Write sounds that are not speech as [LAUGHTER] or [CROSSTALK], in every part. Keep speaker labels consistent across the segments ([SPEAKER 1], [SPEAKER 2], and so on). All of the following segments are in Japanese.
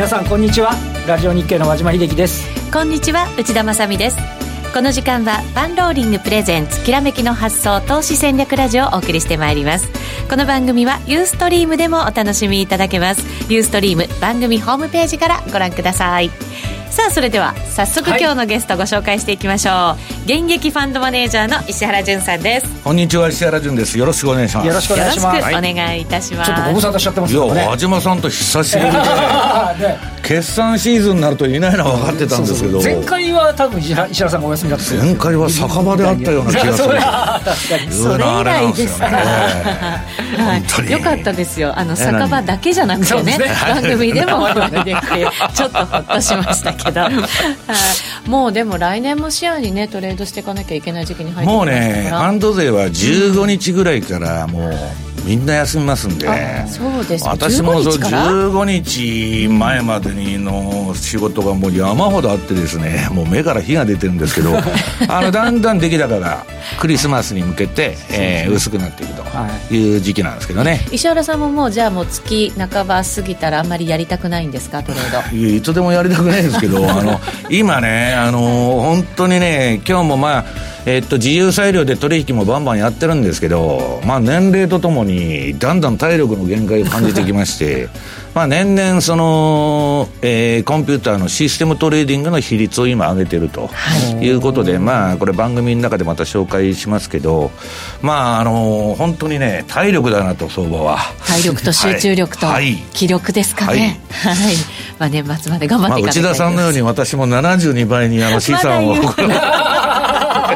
[SPEAKER 1] 皆さんこんにちは。ラジオ日経の和島秀樹です。
[SPEAKER 2] こんにちは内田まさです。この時間はパンローリングプレゼンツきらめきの発想投資戦略ラジオをお送りしてまいります。この番組はユーストリームでもお楽しみいただけます。ユーストリーム番組ホームページからご覧ください。さあそれでは早速今日のゲストご紹介していきましょう、はい、現役ファンドマネージャーの石原潤さんです。
[SPEAKER 3] こんにちは石原潤です。よろしくお願いします。
[SPEAKER 1] よろしくお願いします。
[SPEAKER 2] お願いいたします。
[SPEAKER 1] ちょっとご無沙汰しちゃってます
[SPEAKER 3] よね。いや和島さんと久しぶりで、ね [LAUGHS] 決算シーズンになるといないのは分かってたんですけど。
[SPEAKER 1] 前回は多分石原さんがお休みだった。
[SPEAKER 3] 前回は酒場であったような気がする。
[SPEAKER 2] それ以来ですか、ね、はい、よかったですよ。あの酒場だけじゃなくてね、ね、番組でもお会いできてちょっとほっとしましたけど。もうでも来年も視野にねトレードしていかなきゃいけない時期に入って
[SPEAKER 3] もうねファンド税は15日ぐらいからもう、みんな休みますんで。
[SPEAKER 2] そうです
[SPEAKER 3] 私もそう15日前までにの仕事がもう山ほどあってですねもう目から火が出てるんですけど [LAUGHS] あのだんだん出来高がクリスマスに向けて、えー、薄くなっていくとい。う時期なんですけどね、
[SPEAKER 2] 石原さんももうじゃあもう月半ば過ぎたらあんまりやりたくないんですか？トレード。
[SPEAKER 3] いいつでもやりたくないですけどあの [LAUGHS] 今ねあの本当にね今日もまあえっと、自由裁量で取引もバンバンやってるんですけど、まあ、年齢とともにだんだん体力の限界を感じてきまして [LAUGHS] まあ年々その、えー、コンピューターのシステムトレーディングの比率を今上げてるとい。うことで、まあこれ番組の中でまた紹介しますけどまああの本当にね体力だなと相場は。
[SPEAKER 2] 体力と集中力と気力ですかね。はい、はい、まあ年末まで頑張っていか
[SPEAKER 3] ないと、まあ、内田さんのように私も72倍にあの資産を [LAUGHS]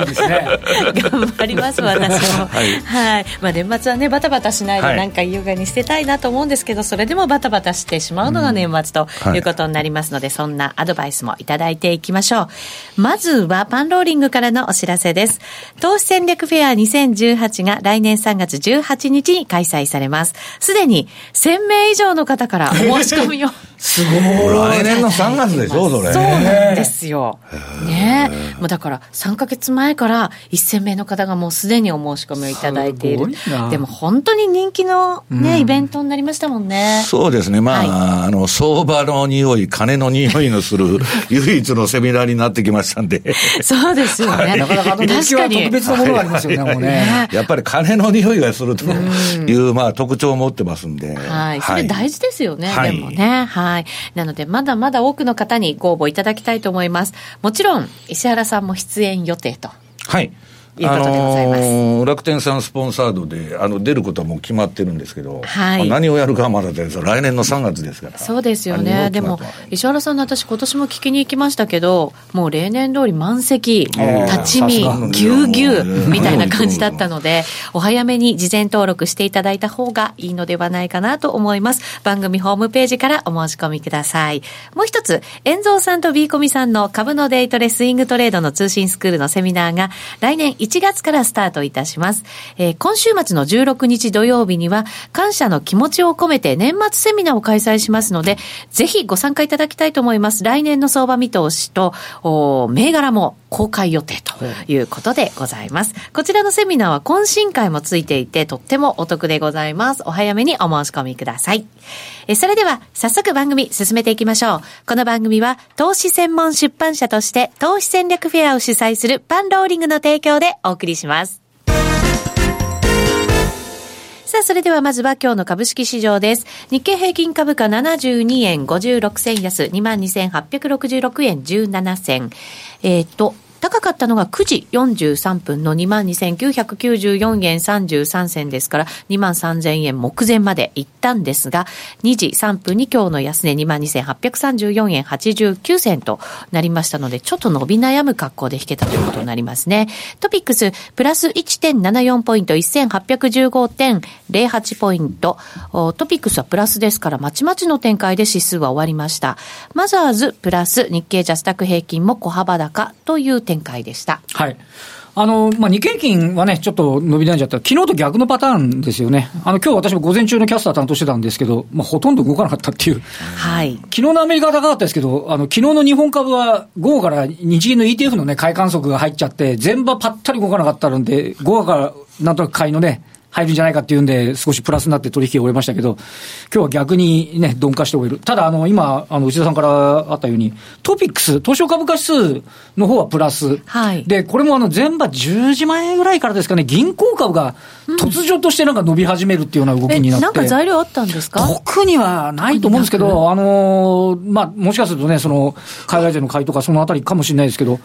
[SPEAKER 1] いいですね。
[SPEAKER 2] 頑張ります、私も。[LAUGHS] はい。はい。まあ、年末はね、バタバタしないで、なんか優雅に捨てたいなと思うんですけど、それでもバタバタしてしまうのが年末ということになりますので、そんなアドバイスもいただいていきましょう。まずは、パンローリングからのお知らせです。投資戦略フェア2018が来年3月18日に開催されます。すでに1000名以上の方からお申し込みを
[SPEAKER 1] すごい。
[SPEAKER 3] 来年の3月でしょ、それ。
[SPEAKER 2] そうなんですよ。ねもうだから、3か月前から1000名の方がもうすでにお申し込みをいただいている。でも本当に人気のね、うん、イベントになりましたもんね。
[SPEAKER 3] そうですね。まあ、はい、あの、相場の匂い、金の匂いのする [LAUGHS] 唯一のセミナーになってきましたんで。
[SPEAKER 2] そうですよね。
[SPEAKER 1] なかなか確かに。特別なものがありますよね、もうね。
[SPEAKER 3] やっぱり金の匂いがするという、まあ、特徴を持ってますんで。
[SPEAKER 2] はい。それ大事ですよね、でもね。はい。なので、まだまだ多くの方にご応募いただきたいと思います。もちろん、石原さんも出演予定定と。
[SPEAKER 3] はい。いうことでございます。あのー、楽天さんスポンサードで、あの、出ることはもう決まってるんですけど、はい。何をやるかはまだです来年の3月ですから。
[SPEAKER 2] そうですよね。でも、石原さんの私今年も聞きに行きましたけど、もう例年通り満席、立ち見、ぎゅうぎゅうみたいな感じだったので、お早めに事前登録していただいた方がいいのではないかなと思います。番組ホームページからお申し込みください。もう一つ、遠蔵さんとビーコミさんの株のデイトレスイングトレードの通信スクールのセミナーが、来年1 1月からスタートいたします。えー、今週末の16日土曜日には、感謝の気持ちを込めて年末セミナーを開催しますので、ぜひご参加いただきたいと思います。来年の相場見通しと、お銘柄も公開予定ということでございます。こちらのセミナーは懇親会もついていて、とってもお得でございます。お早めにお申し込みください。えそれでは、早速番組進めていきましょう。この番組は、投資専門出版社として、投資戦略フェアを主催するパンローリングの提供でお送りします。さあ、それではまずは今日の株式市場です。日経平均株価72円56銭安、22,866円17銭。えっ、ー、と、高かったのが9時43分の22,994円33銭ですから、23,000円目前まで行ったんですが、2時3分に今日の安値22,834円89銭となりましたので、ちょっと伸び悩む格好で引けたということになりますね。トピックス、プラス1.74ポイント、1815.08ポイント。トピックスはプラスですから、まちまちの展開で指数は終わりました。マザーズ、プラス、日経ジャスタック平均も小幅高という展開でした。
[SPEAKER 1] はい。あの、まあ、日経金はね、ちょっと伸び悩んじゃった。昨日と逆のパターンですよね。あの、今日私も午前中のキャスター担当してたんですけど、まあ、ほとんど動かなかったっていう。
[SPEAKER 2] はい。
[SPEAKER 1] 昨日のアメリカは高かったですけど、あの、昨日の日本株は午後から日銀の ETF のね、買い観測が入っちゃって、全場ぱったり動かなかったので、午後からなんとなく買いのね、入るんじゃないかっていうんで、少しプラスになって取引を終えましたけど、今日は逆にね、鈍化して終える。ただ、あの、今、あの、内田さんからあったように、トピックス、東証株価指数の方はプラス。
[SPEAKER 2] はい。
[SPEAKER 1] で、これもあの、前場10時前ぐらいからですかね、銀行株が突如としてなんか伸び始めるっていうような動きになって。
[SPEAKER 2] なんか材料あったんですか？
[SPEAKER 1] 特にはないと思うんですけど、あの、まあ、もしかするとね、その、海外勢の買いとかそのあたりかもしれないですけど、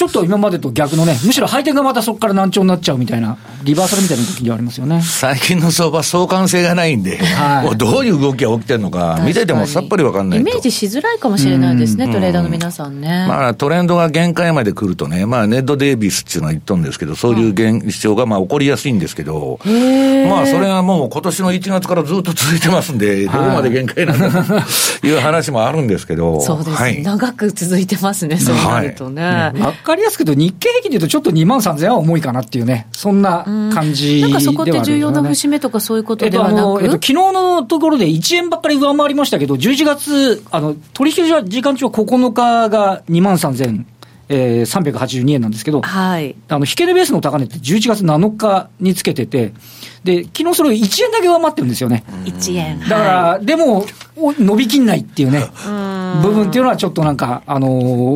[SPEAKER 1] ちょっと今までと逆のね、むしろ配点がまたそこから難聴になっちゃうみたいな、リバーサルみたいな時ではありますよね。
[SPEAKER 3] 最近の相場、相関性がないんで、はい、もうどういう動きが起きてるのか、見ててもさっぱりわかんない
[SPEAKER 2] イメージしづらいかもしれないですね、トレーダーの皆さんね。
[SPEAKER 3] まあ、トレンドが限界まで来るとね、まあ、ネッド・デイビスっていうのは言ったんですけど、そういう現象がまあ起こりやすいんですけど、まあ、それがもう今年の1月からずっと続いてますんで、どこまで限界なんだと [LAUGHS] いう話もあるんですけど、
[SPEAKER 2] そうです。ね、はい、長く続いてますね、そうなるとね。わ、
[SPEAKER 1] はい、かりやすく言うと、日経平均でいうと、ちょっと2万3000円は重いかなっていうね、そんな感じで、ね、なんか
[SPEAKER 2] そこって重要な節目とかそういうことではなく、
[SPEAKER 1] えっと、昨日のところで1円ばっかり上回りましたけど、11月、あの取引時間中は9日が2万3000えー、382円なんですけど、
[SPEAKER 2] はい、
[SPEAKER 1] あの引け値ベースの高値って11月7日につけてて、で昨日それを1円だけ上回ってるんですよね。
[SPEAKER 2] 1円。
[SPEAKER 1] だから、はい、でも、伸びきんないっていうね、部分っていうのはちょっとなんか、あの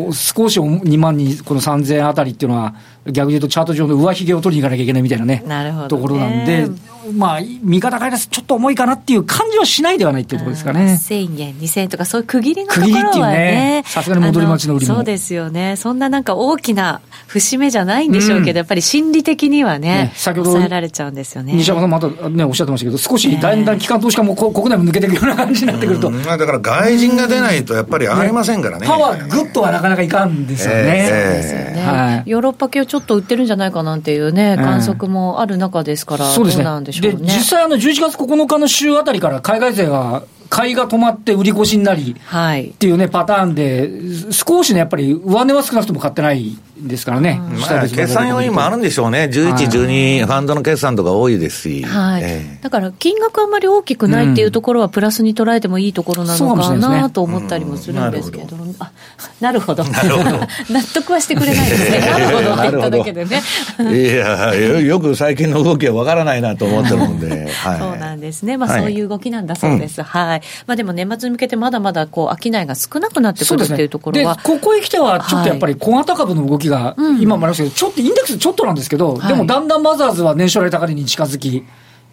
[SPEAKER 1] ー、少し2万に、この3000円あたりっていうのは、逆に言うとチャート上の上髭を取りに行かなきゃいけないみたいなね、
[SPEAKER 2] なるほど、
[SPEAKER 1] ね、ところなんで、まあ、見方変えですちょっと重いかなっていう感じはしないではないっていうところですかね。
[SPEAKER 2] 1000円、2000円とか、そういう区切りのところはね、
[SPEAKER 1] さすがに戻り待ちの売り
[SPEAKER 2] もそうですよね、そんななんか大きな節目じゃないんでしょうけど、うん、やっぱり心理的にはね、ね先ほど抑えられちゃうんですよね。
[SPEAKER 1] 西山さん、またね、おっしゃってましたけど、少しだんだん機関投資家も国内も抜けていくような感じになってくると。
[SPEAKER 3] まあ、だから外人が出ないと、やっぱり上がりませんからね。
[SPEAKER 1] パワーぐっとはなかなかいかんですよね。えー、そうですよね、
[SPEAKER 2] はい。ヨーロッパ系をちょっと売ってるんじゃないかなんていうね、観測もある中ですから、そうですね。なんでしょうね。で、
[SPEAKER 1] 実際あの、11月9日の週あたりから海外勢が買いが止まって売り越しになり、はい、っていうね、パターンで、少しね、やっぱり上値は少なくとも買ってないですからね、
[SPEAKER 3] まあ、決算要因もあるんでしょうね、11、12、ファンドの決算とか多いですし、
[SPEAKER 2] はい。えー、だから金額あんまり大きくないっていうところは、プラスに捉えてもいいところなのかなと思ったりもするんですけど、あなるほど、[LAUGHS] 納得はしてくれないですね、[LAUGHS] なるほどって言っただけでね。
[SPEAKER 3] いやよく最近の動きはわからないなと思ってるんで、[LAUGHS]
[SPEAKER 2] はい、そうなんですね、まあ、そういう動きなんだそうです。はい、はい、まあ、でも年末に向けてまだまだこう商いが少なくなってくるっていうところは、
[SPEAKER 1] ね、ここへ来ては、ちょっとやっぱり小型株の動きが、今もありましたけど、ちょっとインデックスちょっとなんですけど、でもだんだんマザーズは年初来高値に近づき、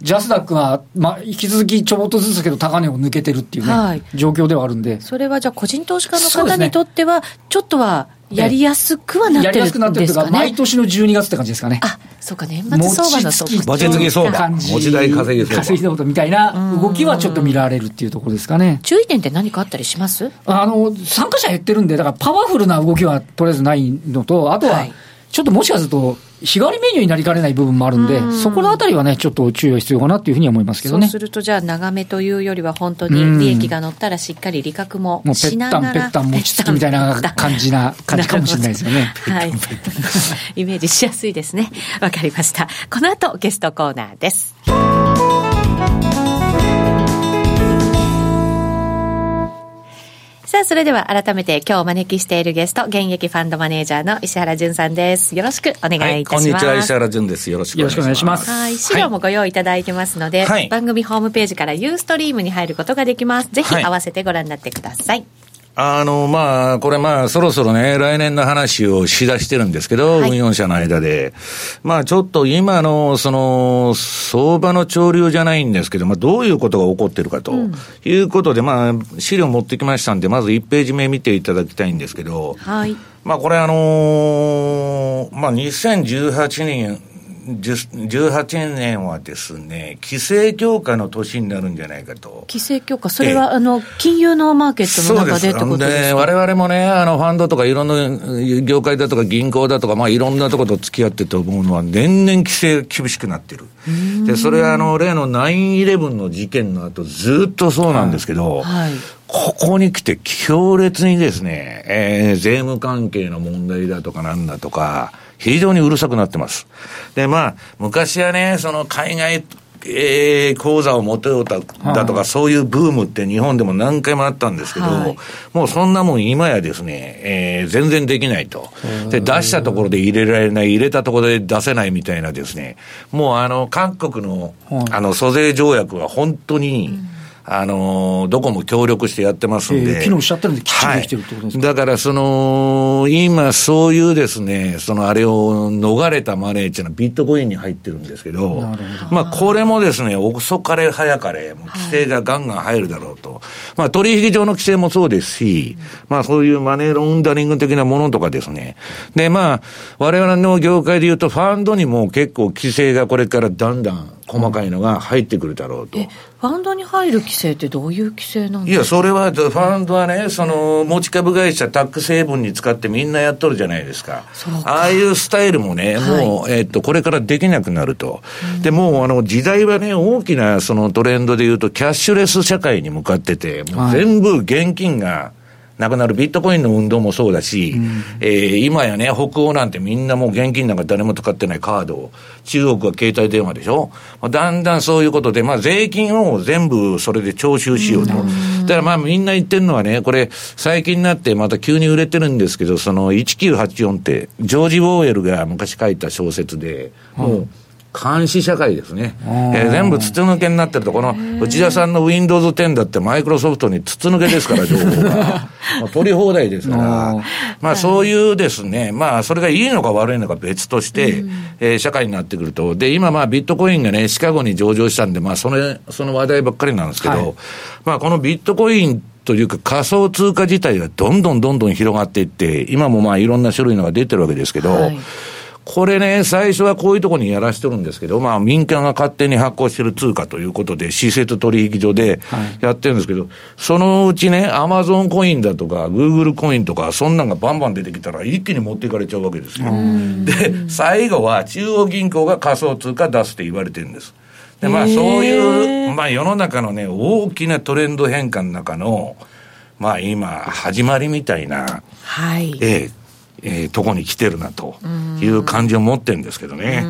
[SPEAKER 1] ジャスダックは、まあ、引き続きちょぼっとずつけど高値を抜けてるっていうね、はい、状況ではあるんで。
[SPEAKER 2] それはじゃあ個人投資家の方にとっては、ちょっとはやりやすくはなってるんですかね。やりやすくなってるというか、
[SPEAKER 1] 毎年の12月って感じですかね。
[SPEAKER 2] あ、そうか、年末相場の
[SPEAKER 3] と持ちつき相場。持ち台稼ぎ相場。
[SPEAKER 1] 稼ぎ相場みたいな動きはちょっと見られるっていうところですかね。
[SPEAKER 2] 注意点って何かあったりします？
[SPEAKER 1] あの、参加者減ってるんで、だからパワフルな動きはとりあえずないのと、あとは、ちょっともしかすると、日替わりメニューになりかねない部分もあるんで、んそこのあたりはね、ちょっと注意が必要かなっていうふうに思いますけどね。
[SPEAKER 2] そうすると、じゃあ、長めというよりは、本当に利益が乗ったら、しっかり利確もしながらもう、
[SPEAKER 1] ぺったんぺったん餅つきみたいな感じな、感じかもしれないですよね。[LAUGHS]
[SPEAKER 2] はい。イメージしやすいですね。わかりました。この後、ゲストコーナーです。さあ、それでは改めて今日お招きしているゲスト、現役ファンドマネージャーの石原淳さんです。よろしくお願いいたします。はい、こんにち
[SPEAKER 3] は、石原淳です。よろしくお願いします。
[SPEAKER 1] はい、
[SPEAKER 2] 資料もご用意いただいてますので、はい、番組ホームページからユーストリームに入ることができます。ぜひ合わせてご覧になってください
[SPEAKER 3] あの、まあ、これまあ、そろそろね、来年の話をしだしてるんですけど、はい、運用者の間で。まあ、ちょっと今の、その、相場の潮流じゃないんですけど、まあ、どういうことが起こってるかと、いうことで、うん、まあ、資料持ってきましたんで、まず1ページ目見ていただきたいんですけど、
[SPEAKER 2] はい。
[SPEAKER 3] まあ、これあのー、まあ、2018年、18年はですね、規制強化の年になるんじゃないかと。
[SPEAKER 2] 規制強化、それはあの金融のマーケットの中でってことですか？
[SPEAKER 3] われわれもね、あのファンドとかいろんな業界だとか銀行だとか、まあいろんなところと付き合ってと思うのは、年々規制厳しくなってる。で、それはあの、例の9-11の事件の後、ずっとそうなんですけど、はい、ここに来て強烈にですね、えー、税務関係の問題だとかなんだとか、非常にうるさくなってます。で、まあ、昔はね、その海外えー、口座を持てようだだとか、そういうブームって日本でも何回もあったんですけど、はい、もうそんなもん今やですね、えー、全然できないと。で、出したところで入れられない、入れたところで出せないみたいなですね、もうあの、韓国の、あの、租税条約は本当に、うんあのどこも協力してやってますんで。
[SPEAKER 1] 機能しちゃってるんで、きっちりできてるってことですか、
[SPEAKER 3] はい、だから、その、今、そういうですね、そのあれを逃れたマネーっていうのはビットコインに入ってるんですけど、どまあ、これもですね、遅かれ早かれ、もう規制がガンガン入るだろうと。はい、まあ、取引上の規制もそうですし、まあ、そういうマネーロンダリング的なものとかですね。で、まあ、我々の業界で言うと、ファンドにも結構規制がこれからだんだん細かいのが入ってくるだろうと。
[SPEAKER 2] ファンドに入る規制ってどういう規制なん
[SPEAKER 3] ですか？いや、それは、ファンドはね、その、持ち株会社タック成分に使ってみんなやっとるじゃないですか。ああいうスタイルもね、もう、えっと、これからできなくなると。で、もう、あの、時代はね、大きなそのトレンドで言うと、キャッシュレス社会に向かってて、全部現金が、なくなるビットコインの運動もそうだし、うん、えー、今やね、北欧なんてみんなもう現金なんか誰も使ってないカードを、中国は携帯電話でしょ、だんだんそういうことで、まあ税金を全部それで徴収しようと。うん、だからまあみんな言ってるのはね、これ最近になってまた急に売れてるんですけど、その1984って、ジョージ・ウォーエルが昔書いた小説で、もう、監視社会ですね。えー、全部筒抜けになってると、この内田さんの Windows 10だってマイクロソフトに筒抜けですから、情報が。[LAUGHS] もう取り放題ですから。まあそういうですね、まあそれがいいのか悪いのか別として、えー、社会になってくると。で、今まあビットコインがね、シカゴに上場したんで、まあそれ、その話題ばっかりなんですけど、はい、まあこのビットコインというか仮想通貨自体がどんどんどんどん広がっていって、今もまあいろんな種類のが出てるわけですけど、はいこれね、最初はこういうところにやらしてるんですけど、まあ民間が勝手に発行してる通貨ということで、施設取引所でやってるんですけど、はい、そのうちね、アマゾンコインだとか、グーグルコインとか、そんなんがバンバン出てきたら、一気に持っていかれちゃうわけですよ。で、最後は中央銀行が仮想通貨出すって言われてるんです。で、まあそういう、まあ世の中のね、大きなトレンド変化の中の、まあ今、始まりみたいな、
[SPEAKER 2] はい。
[SPEAKER 3] えええー、とこに来てるなという感じを持ってるんですけどね。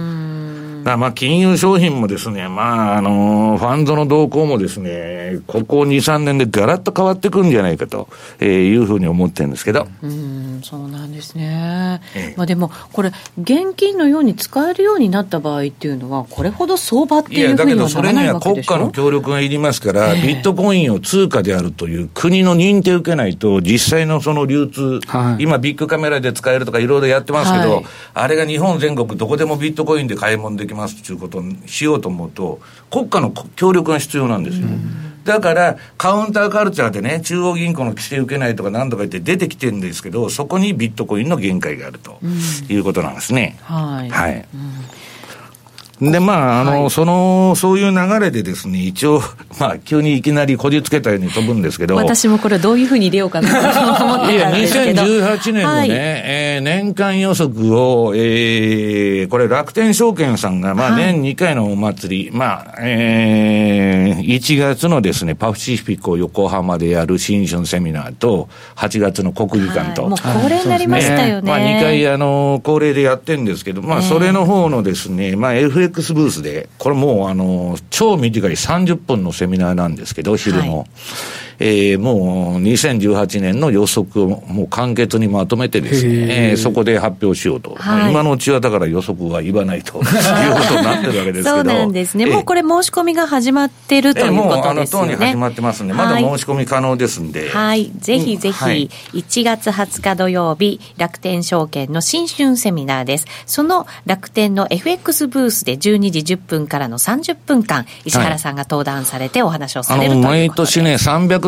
[SPEAKER 3] だまあ、金融商品もですね、まあ、あの、ファンドの動向もですね、ここ2、3年でガラッと変わってくるんじゃないかと、えー、いうふうに思ってるんですけど。
[SPEAKER 2] うん、そうなんですね。ええ、まあでも、これ、現金のように使えるようになった場合っていうのは、これほど相場っていうふうにはならないわけでしょ？いや、だけどそれには国家の
[SPEAKER 3] 協力がいりますから、え、ビットコインを通貨であるという国の認定を受けないと、実際のその流通、はい、今ビッグカメラで使えるとかいろいろやってますけど、はい、あれが日本全国どこでもビットコインで買い物できますっていうことにしようと思うと、国家の協力が必要なんですよ。だから、カウンターカルチャーでね、中央銀行の規制受けないとか何とか言って出てきてるんですけど、そこにビットコインの限界があるということなんですね。
[SPEAKER 2] はい。
[SPEAKER 3] はい。うんで、まあ、あの、はい、その、そういう流れでですね、一応、[LAUGHS] まあ、急にいきなりこじつけたように飛ぶんですけど。
[SPEAKER 2] 私もこれどういうふうに入れようかなと思ってたんですけど。いや、2018
[SPEAKER 3] 年のね、はい、えー、年間予測を、えー、これ楽天証券さんが、まあ、年2回のお祭り、はい、まあ、えー、1月のですね、パフシフィコ横浜でやる新春セミナーと、8月の国技館と。もう
[SPEAKER 2] 恒例になりましたよね。
[SPEAKER 3] まあ、2回、あの、恒例でやってるんですけど、まあ、それの方のですね、まあ、FX FX ブースで、これもうあの、超短い30分のセミナーなんですけど、昼の。はいえー、もう2018年の予測をもう簡潔にまとめてですね、えー、そこで発表しようと、はい、今のうちはだから予測は言わないということになってるわけですけど。[LAUGHS]
[SPEAKER 2] そうなんですね、もうこれ、申し込みが始まってるということですよね。もうあの
[SPEAKER 3] に始まってますんで、まだ申し込み可能ですんで。
[SPEAKER 2] はい、ぜひぜひ、1月20日土曜日、楽天証券の新春セミナーです。その楽天の FX ブースで12時10分からの30分間、石原さんが登壇されてお話をされるということで、毎
[SPEAKER 3] 年ね、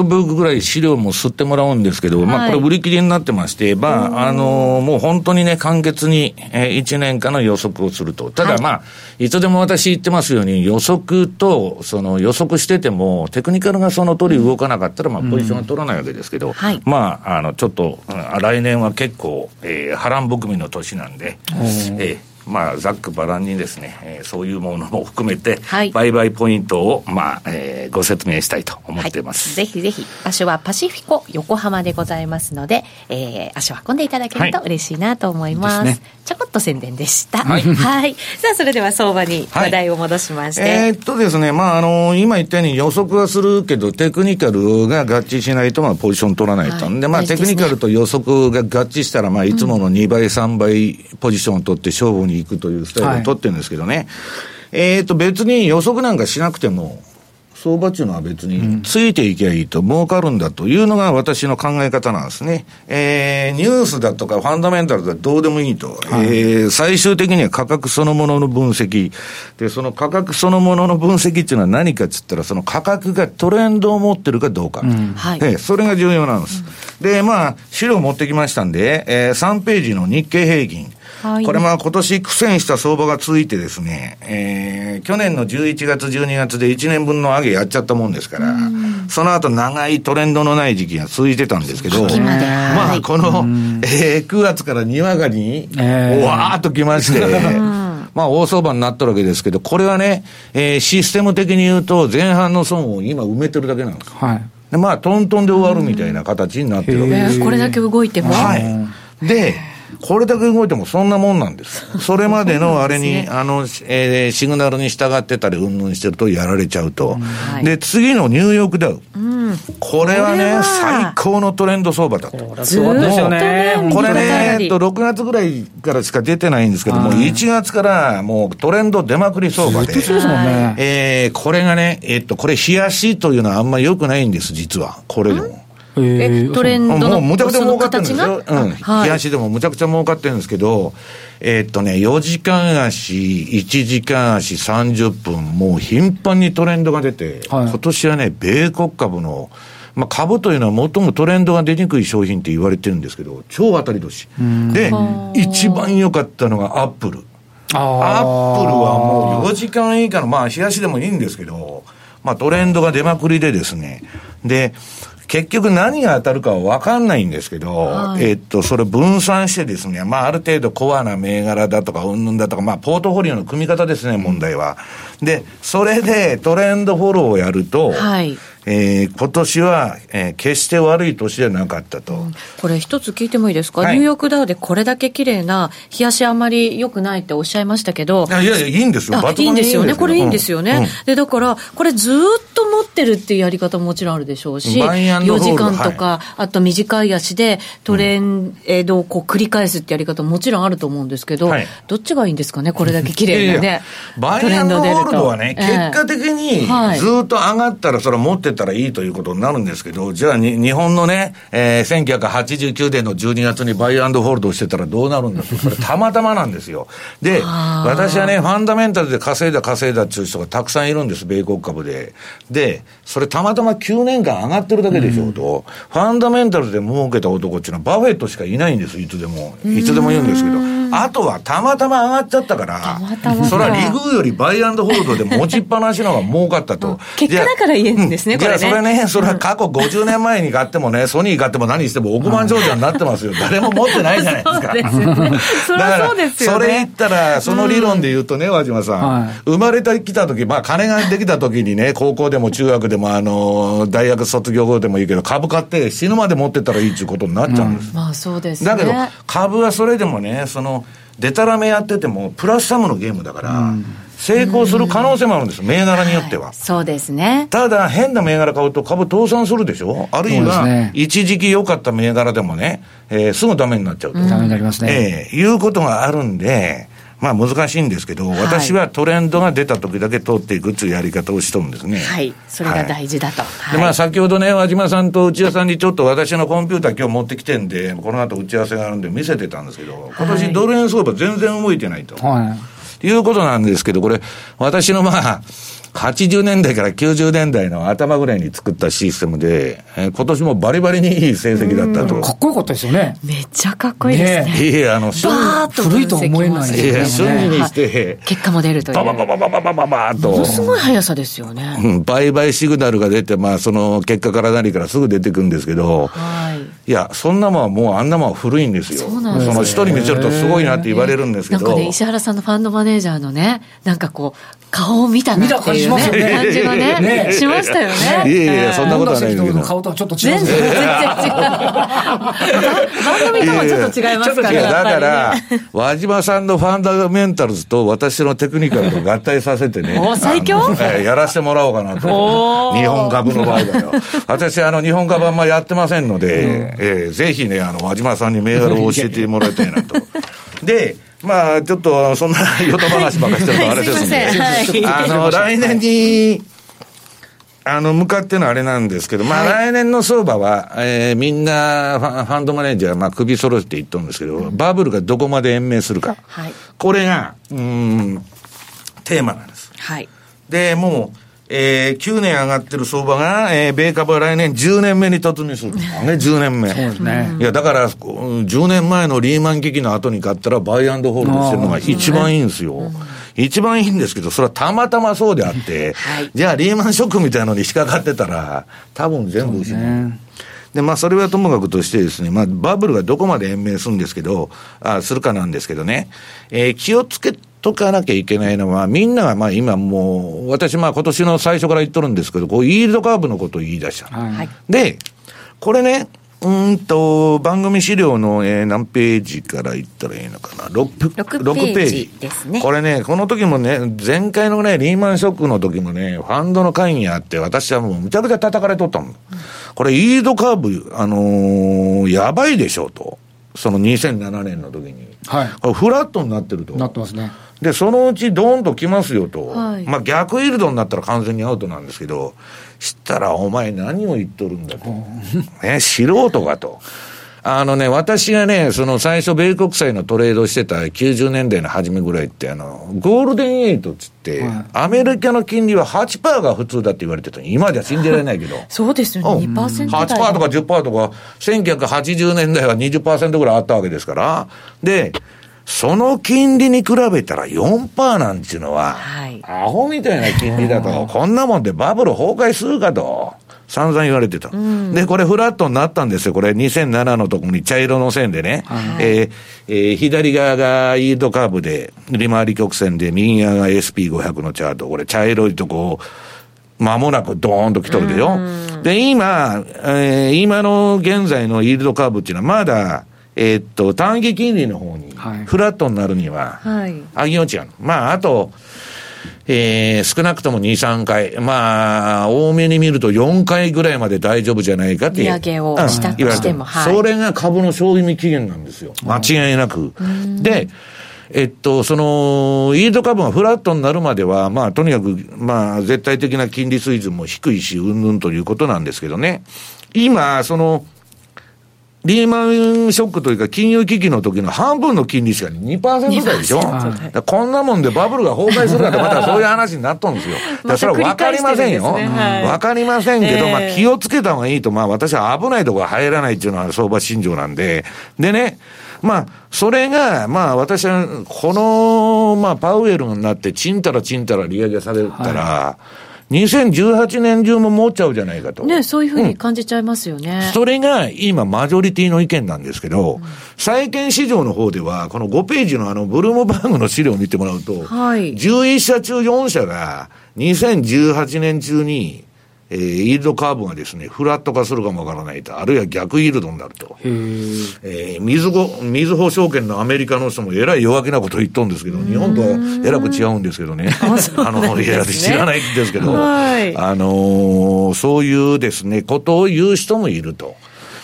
[SPEAKER 3] 300ブークぐらい資料も吸ってもらうんですけど、はい、まあ、これ売り切りになってまして、まあ、あのもう本当にね、簡潔に、えー、1年間の予測をすると。ただまあ、はい、いつでも私言ってますように、予測と、その予測してても、テクニカルがその通り動かなかったら、まあ、ポジションが取らないわけですけど、はい、まあ、あの、ちょっと、来年は結構、えー、波乱含みの年なんで、えーまあ、ざっくばらんにですね、えー、そういうものも含めて、はい、売買ポイントを、まあ、えー、ご説明したいと思っています。
[SPEAKER 2] はい、ぜひぜひ、場所はパシフィコ横浜でございますので、えー、足を運んでいただけると嬉しいなと思います。はい、ちょこっと宣伝でした。はい。はい、さあ、それでは相場に話題を戻しまして。
[SPEAKER 3] えー、っとですね、まあ、あの、今言ったように予測はするけど、テクニカルが合致しないと、まあ、ポジション取らないと。で、まあ、テクニカルと予測が合致したら、まあ、いつもの2倍、3倍ポジションを取って勝負に行くというスタイルを取ってるんですけどね。えっと、別に予測なんかしなくても、相場っていうのは別についていけばいいと、儲かるんだというのが私の考え方なんですね。えー、ニュースだとかファンダメンタルだとどうでもいいと。はい、えー、最終的には価格そのものの分析。で、その価格そのものの分析っていうのは何かっつったら、その価格がトレンドを持ってるかどうか。うん、はい、えー、それが重要なんです。うん、で、まあ、資料持ってきましたんで、えー、3ページの日経平均。はい、これまあ今年苦戦した相場が続いてですね、えー、去年の11月、12月で1年分の上げやっちゃったもんですから、その後長いトレンドのない時期が続いてたんですけど、まあこの、えー、9月から2上がりに、えー、わーっときまして、まあ、大相場になったわけですけど、これはね、えー、システム的に言うと、前半の損を今埋めてるだけなんです。はい。で、まあ、トントンで終わるみたいな形になってるわけです。
[SPEAKER 2] これだけ動いても。
[SPEAKER 3] はい。で、これだけ動いてもそんなもんなんです。[LAUGHS] それまでのあれに、ね、あの、えー、シグナルに従ってたり、うんぬんしてるとやられちゃうと。うん、で、次のニューヨークダウ。うん、これはね、最高のトレンド相場だと。
[SPEAKER 1] そうですよね。
[SPEAKER 3] これね、えっと、6月ぐらいからしか出てないんですけども、1月からもうトレンド出まくり相場で。そうですもんね。えー、これがね、えっと、これ、冷やしというのはあんまり良くないんです、実は。これでも。
[SPEAKER 2] えトレンドのもう
[SPEAKER 3] むちゃくちゃ儲かってるんですよ。うん。はい、日足でもむちゃくちゃ儲かってるんですけど、えー、っとね、4時間足、1時間足30分、もう頻繁にトレンドが出て、はい、今年はね、米国株の、まあ、株というのは最もトレンドが出にくい商品って言われてるんですけど、超当たり年。で、一番良かったのがアップル。アップルはもう4時間以下の、まあ、冷やしでもいいんですけど、まあ、トレンドが出まくりでですね。で、結局何が当たるかは分かんないんですけど、はい、えっと、それ分散してですね、まあ、ある程度コアな銘柄だとか、うんぬんだとか、まあ、ポートフォリオの組み方ですね、問題は。で、それでトレンドフォローをやると、はい、えー、今年は、えー、決して悪い年じゃなかったと、うん、
[SPEAKER 2] これ、一つ聞いてもいいですか、はい、ニューヨークダウでこれだけ綺麗な、冷やしあまり良くないっておっしゃいましたけど、
[SPEAKER 3] いやいや、いいんですよ、
[SPEAKER 2] いいんですよね、これいいんですよね、うん、でだから、これ、ずっと持ってるっていうやり方ももちろんあるでしょうし、4時間とか、はい、あと短い足でトレンドをこう繰り返すってやり方ももちろんあると思うんですけど、はい、どっちがいいんですかね、これだけ綺麗なね、[LAUGHS]
[SPEAKER 3] バイアンドホールドはね、結果的にずっと上がったら、それは持ってたらいいということになるんですけど、じゃあ、日本のね、えー、1989年の12月にバイアンドホールドしてたらどうなるんだと。これたまたまなんですよ。で、私はね、ファンダメンタルで稼いだ稼いだっていう人がたくさんいるんです、米国株で。で、それたまたま9年間上がってるだけでしょうと、うん、ファンダメンタルで儲けた男っていうのはバフェットしかいないんです、いつでも。いつでも言うんですけど。あとはたまたま上がっちゃったから、それはリグーよりバイアンドホールドで持ちっぱなしの方が儲かったと。[LAUGHS]
[SPEAKER 2] 結果だから言えるんですね、
[SPEAKER 3] これね。それね、それは過去50年前に買ってもね、ソニー買っても何しても億万長者になってますよ。誰も持ってないじゃないですか。[LAUGHS]
[SPEAKER 2] そうですよね。
[SPEAKER 3] それ言ったら、その理論で言うとね、和島さん、生まれてきた時、まあ金ができた時にね、高校でも中学でも、あの、大学卒業後でもいいけど、株買って死ぬまで持ってたらいいっていうことになっちゃうんです。
[SPEAKER 2] まあそうです
[SPEAKER 3] ね。だけど、株はそれでもね、その、でたらめやってても、プラスサムのゲームだから、成功する可能性もあるんです、銘柄によっては、はい。
[SPEAKER 2] そうですね。
[SPEAKER 3] ただ、変な銘柄買うと株倒産するでしょ？あるいは、一時期良かった銘柄でもね、えー、すぐダメになっちゃうと。
[SPEAKER 1] ダメになりますね。
[SPEAKER 3] えー、いうことがあるんで、まあ難しいんですけど、はい、私はトレンドが出た時だけ通っていくっていうやり方をしとるんですね。
[SPEAKER 2] はい。それが大事だと。は
[SPEAKER 3] い、で、まあ先ほどね、和島さんと内田さんにちょっと私のコンピューター今日持ってきてんで、この後打ち合わせがあるんで見せてたんですけど、今年ドル円相場全然動いてないと。はい。いうことなんですけど、これ、私のまあ、80年代から90年代の頭ぐらいに作ったシステムで、えー、今年もバリバリにいい成績だったと。
[SPEAKER 1] かっこよかったですよね。
[SPEAKER 2] めっちゃかっこいいですね。ね
[SPEAKER 3] いや、あの、
[SPEAKER 1] バーッと古いと思えないです
[SPEAKER 3] ね。いや、瞬時にして、
[SPEAKER 2] 結果も出るという。バ
[SPEAKER 3] ババババババババーと。
[SPEAKER 2] ものすごい速さですよね。
[SPEAKER 3] うん、売買シグナルが出て、まあ、その結果から何からすぐ出てくるんですけど、はい。いや、そんなもんはもうあんなもんは古いんですよ。その人に見せるとすごいなって言われるんですけど。
[SPEAKER 2] なんかね、石原さんのファンドマネージャーのね、なんかこう、顔を見たなっていうね、ね感じがね、ねしましたよね。
[SPEAKER 3] いやいや、そんなことはないけど。
[SPEAKER 1] 顔とはちょっと
[SPEAKER 2] 違う。全然、全然違う。番組ともちょっと違いますからね。
[SPEAKER 3] だから、輪島さんのファンダメンタルズと私のテクニカルと合体させてね。
[SPEAKER 2] お最強？
[SPEAKER 3] やらせてもらおうかなと。日本株の場合だよ。私、あの、日本株あんまやってませんので、えぜひね、あの、輪島さんに銘柄を教えてもらいたいなと。[LAUGHS] で、まあ、ちょっと、そんな、よた話ばっかしてるとあれですんで、[LAUGHS] あの、来年に、あの、向かってのあれなんですけど、まあ、来年の相場は、えー、みんなファ、ファンドマネージャー、まあ、首揃えて言っとるんですけど、バブルがどこまで延命するか。はい、これが、うん、テーマなんです。はい。で、もう、えー、9年上がってる相場が、えー、米株は来年10年目に突入する。ね、10年目。そうですね。いや、だから、10年前のリーマン危機の後に買ったら、バイアンドホールドしてるのが一番いいんですよ。一番いいんですけど、それはたまたまそうであって、はい、じゃあリーマンショックみたいのに引っかかってたら、多分全部失う。で、まあ、それはともかくとしてですね、まあ、バブルがどこまで延命するんですけど、あするかなんですけどね、えー、気をつけとかなきゃいけないのは、みんながまあ今もう、私まあ今年の最初から言っとるんですけど、こう、イールドカーブのことを言い出した。はい、で、これね、うんと、番組資料の、えー、何ページから言ったらいいのかな 6,
[SPEAKER 2] 6ページですね。
[SPEAKER 3] これね、この時もね、前回のね、リーマンショックの時もね、ファンドの会議あって、私はもうむちゃくちゃ叩かれとったの。うん、これ、イールドカーブ、あのー、やばいでしょうと。その2007年の時に。はい。これフラットになってると。
[SPEAKER 1] なってますね。
[SPEAKER 3] で、そのうちドーンと来ますよと。はい、まあ逆イールドになったら完全にアウトなんですけど、知ったらお前何を言っとるんだと。[LAUGHS] ね、素人がと。あのね、私がね、その最初、米国債のトレードしてた90年代の初めぐらいって、あの、ゴールデンエイトっつって、はい、アメリカの金利は8%が普通だって言われてた今じゃ信じられないけど。[LAUGHS]
[SPEAKER 2] そうですよね、2%台。
[SPEAKER 3] 8%とか10%とか、1980年代は20%ぐらいあったわけですから。で、その金利に比べたら4%なんていうのは、はい、アホみたいな金利だと、こんなもんでバブル崩壊するかと。散々言われてた。うん、で、これフラットになったんですよ。これ2007のとこに茶色の線でね。はい、えー、えー、左側がイールドカーブで、利回り曲線で、右側が SP500 のチャート。これ茶色いとこ間もなくドーンと来とるでしょ。で、今、えー、今の現在のイールドカーブっていうのはまだ、えー、っと、短期金利の方に、フラットになるには、はい、上げ落ちやの。まあ、あと、えー、少なくとも2、3回、まあ、多めに見ると4回ぐらいまで大丈夫じゃないかって。
[SPEAKER 2] 利上げをしたとしても、
[SPEAKER 3] はい、それが株の賞味期限なんですよ。間違いなく。で、えっと、その、イールド株がフラットになるまでは、まあ、とにかく、まあ、絶対的な金利水準も低いし、うんぬんということなんですけどね。今、その、リーマンショックというか、金融危機の時の半分の金利しか2%台でしょ、こんなもんでバブルが崩壊するかって、[LAUGHS] またそういう話になっとんですよ。だからそれは分かりませんよ。わ、ね、かりませんけど、まあ気をつけた方がいいと、まあ私は危ないところ入らないっていうのは相場信条なんで、でね、まあ、それが、まあ私は、この、まあパウエルになって、ちんたらちんたら利上げされたら、はい2018年中も持っちゃうじゃないかと。
[SPEAKER 2] ね、そういうふうに感じちゃいますよね。
[SPEAKER 3] うん、それが今、マジョリティの意見なんですけど、うん、債券市場の方では、この5ページのあの、ブルームバーグの資料を見てもらうと、はい、11社中4社が、2018年中に、えー、イールドカーブがですね、フラット化するかもわからないと、あるいは逆イールドになると。えー、水ご、水保証券のアメリカの人もえらい弱気なこと言っとんですけど、日本とはえらく違うんですけどね。[LAUGHS] あの、いや、知らないんですけど、はい、あのー、そういうですね、ことを言う人もいると。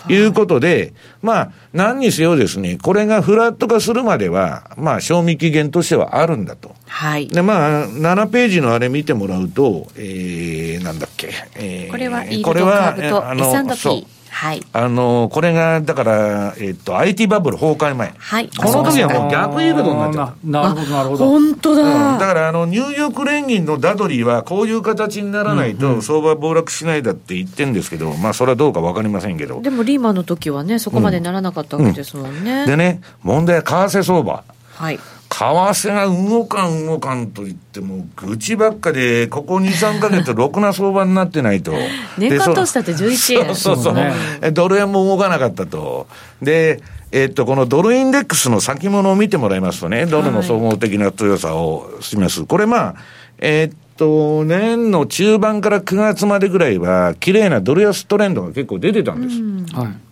[SPEAKER 3] いうことで、まあ、何にせよですね、これがフラット化するまでは、まあ、賞味期限としてはあるんだと。はい。で、まあ、7ページのあれ見てもらうと、えー、なんだっけ、
[SPEAKER 2] えー、これは、イールドカーブと S&P。
[SPEAKER 3] はい。あの、これが、だから、えっと、IT バブル崩壊前。はい。この時はもう逆イールドになっちゃ
[SPEAKER 1] う。なるほど、なるほど。
[SPEAKER 2] 本当だ、
[SPEAKER 3] うん、だから、あの、ニューヨーク連銀のダドリーは、こういう形にならないと、相場暴落しないだって言ってんですけど、まあ、それはどうかわかりませんけど。
[SPEAKER 2] でも、リーマンの時はね、そこまでならなかったわけですもんね。
[SPEAKER 3] うんうん、でね、問題は為替相場。はい。為替が動かん動かんと言っても、愚痴ばっかで、ここ2、3か月、ろくな相場になってないと。[LAUGHS]
[SPEAKER 2] 年間通したって11
[SPEAKER 3] 円。[LAUGHS] そうそうそう、ね、ドル円も動かなかったと。で、えっと、このドルインデックスの先物を見てもらいますとね、ドルの総合的な強さを示す。これまあ、えー、っと、年の中盤から9月までぐらいは、綺麗なドル安トレンドが結構出てたんです。はい。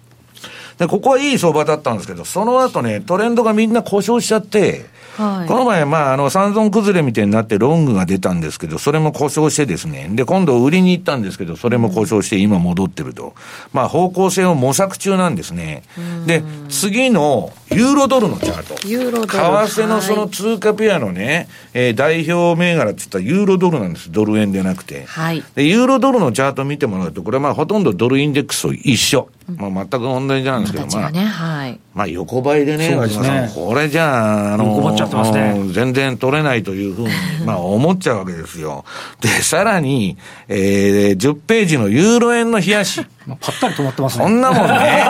[SPEAKER 3] で、ここはいい相場だったんですけど、その後ね、トレンドがみんな故障しちゃって、はい、この前、まあ、あの、三尊崩れみたいになってロングが出たんですけど、それも故障してですね。で、今度売りに行ったんですけど、それも故障して今戻ってると。まあ、方向性を模索中なんですね。で、次のユーロドルのチャート。ユーロドル。為替のその通貨ペアのね、えー、代表銘柄って言ったらユーロドルなんです。ドル円でなくて。はい。で、ユーロドルのチャート見てもらうと、これはまあ、ほとんどドルインデックスと一緒。まあ、全く同じなんですけど、まあ、ね、はい。まあ、横ばいでね、そうですねこれじゃあ、あの、ね、全然取れないというふうに、[LAUGHS] まあ、思っちゃうわけですよ。で、さらに、えー、10ページのユーロ円の冷やし。
[SPEAKER 1] ぱったり止まってます
[SPEAKER 3] ね。そんなもんね、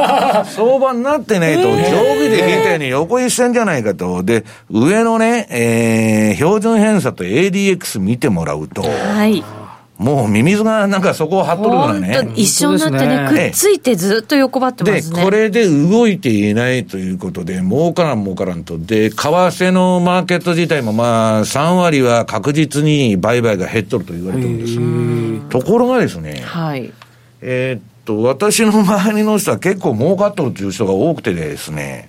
[SPEAKER 3] [LAUGHS] 相場になってないと、上下で聞いたように横一線じゃないかと。で、上のね、えー、標準偏差と ADX 見てもらうと、はい。もうミミズがなんかそこを張っとるからね。
[SPEAKER 2] 一緒になってね、くっついてずっと横ばってます
[SPEAKER 3] ね。で、これで動いていないということで、儲からん儲からんと。で、為替のマーケット自体もまあ、3割は確実に売買が減っとると言われてるんです。ところがですね、はい。えー、っと、私の周りの人は結構儲かっとるという人が多くてですね、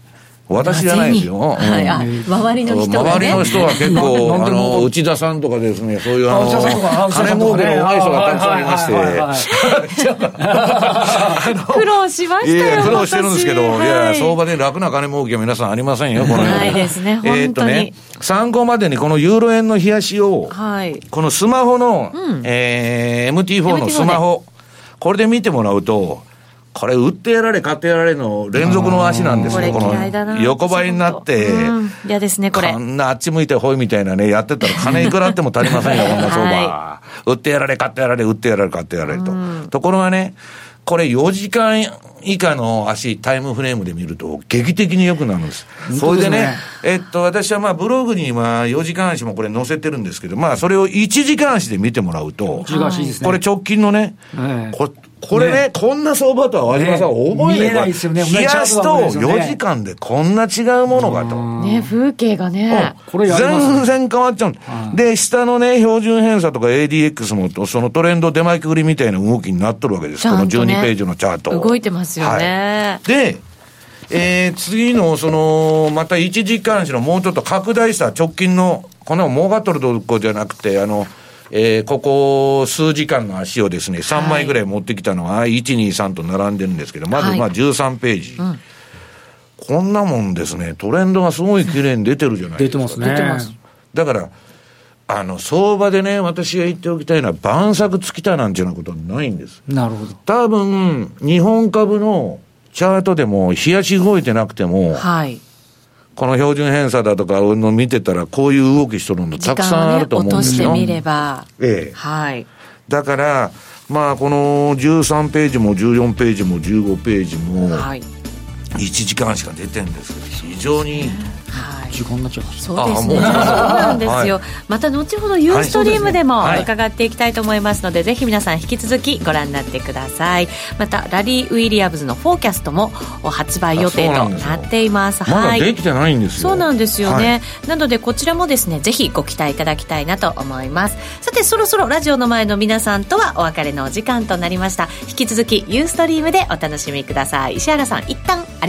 [SPEAKER 3] 私じゃないですよ。はい、
[SPEAKER 2] あ、周りの人
[SPEAKER 3] が、周りの人は結構、[LAUGHS] あの、内田さんとかですね、そういう、あの、金儲けの上手い人がたくさんいまし
[SPEAKER 2] て。苦労しましたよ。
[SPEAKER 3] 苦労してるんですけど、い。や、相場で楽な金儲けは皆さんありませんよ、この
[SPEAKER 2] ないですね、えっとね、
[SPEAKER 3] 参考までにこのユーロ円の冷やしを、はい、このスマホの、え MT4 のスマホ、これで見てもらうと、これ、売ってやられ、買ってやられの連続の足なんですよ、この横ばいになって、
[SPEAKER 2] 嫌、ですね、これ。
[SPEAKER 3] こんなあっち向いてほいみたいなね、やってたら、金いくらあっても足りませんよ、こんな相場、はい。売ってやられ、買ってやられ、売ってやられ、買ってやられと。ところがね、これ4時間以下の足、タイムフレームで見ると、劇的に良くなるんです。それでね、えっと、私はまあブログにまあ4時間足もこれ載せてるんですけど、まあそれを1時間足で見てもらうと、これ直近のね、ここれね、ねこんな相場とは和島さん、覚えないですよね。冷やしと4時間でこんな違うものがと。
[SPEAKER 2] ね、風景がね。
[SPEAKER 3] これ全然変わっちゃう。で、下のね、標準偏差とか ADX も、そのトレンド出前くりみたいな動きになっとるわけです。この12ページのチャート。
[SPEAKER 2] 動いてますよね。
[SPEAKER 3] で、えー、次の、その、また1時間足のもうちょっと拡大した直近の、この儲かっとるとこじゃなくて、あの、えー、ここ数時間の足をですね、3枚ぐらい持ってきたのは、1、2、3と並んでるんですけど、まずまあ13ページ。はいうんこんなもんですね、トレンドがすごい綺麗に出てるじゃないですか。出てますね。出てます。だから、あの、相場でね、私が言っておきたいのは、晩作尽きたなんていうようなことはないんです。
[SPEAKER 1] なるほど。
[SPEAKER 3] 多分、日本株のチャートでも、冷やし動いてなくても、はい。この標準偏差だとかの見てたら、こういう動きしとるのたくさんあると思うんですよ。
[SPEAKER 2] ね、落としてみれば。
[SPEAKER 3] ええ。はい。だから、まあ、この13ページも14ページも15ページも、はい、1時間しか出てるんですけど、非常に、
[SPEAKER 1] 時間になっちゃいました
[SPEAKER 2] そうですね。そうなんですよ、はい、また後ほどユーストリームでも伺っていきたいと思いますので、はい、ぜひ皆さん引き続きご覧になってください。またラリー・ウィリアムズのフォーキャストも発売予定となっています。
[SPEAKER 3] はい、ま、できてないんです
[SPEAKER 2] そうなんですよね、はい、なのでこちらもですねぜひご期待いただきたいなと思います。さてそろそろラジオの前の皆さんとはお別れのお時間となりました。引き続きユーストリームでお楽しみください。石原さん一旦あり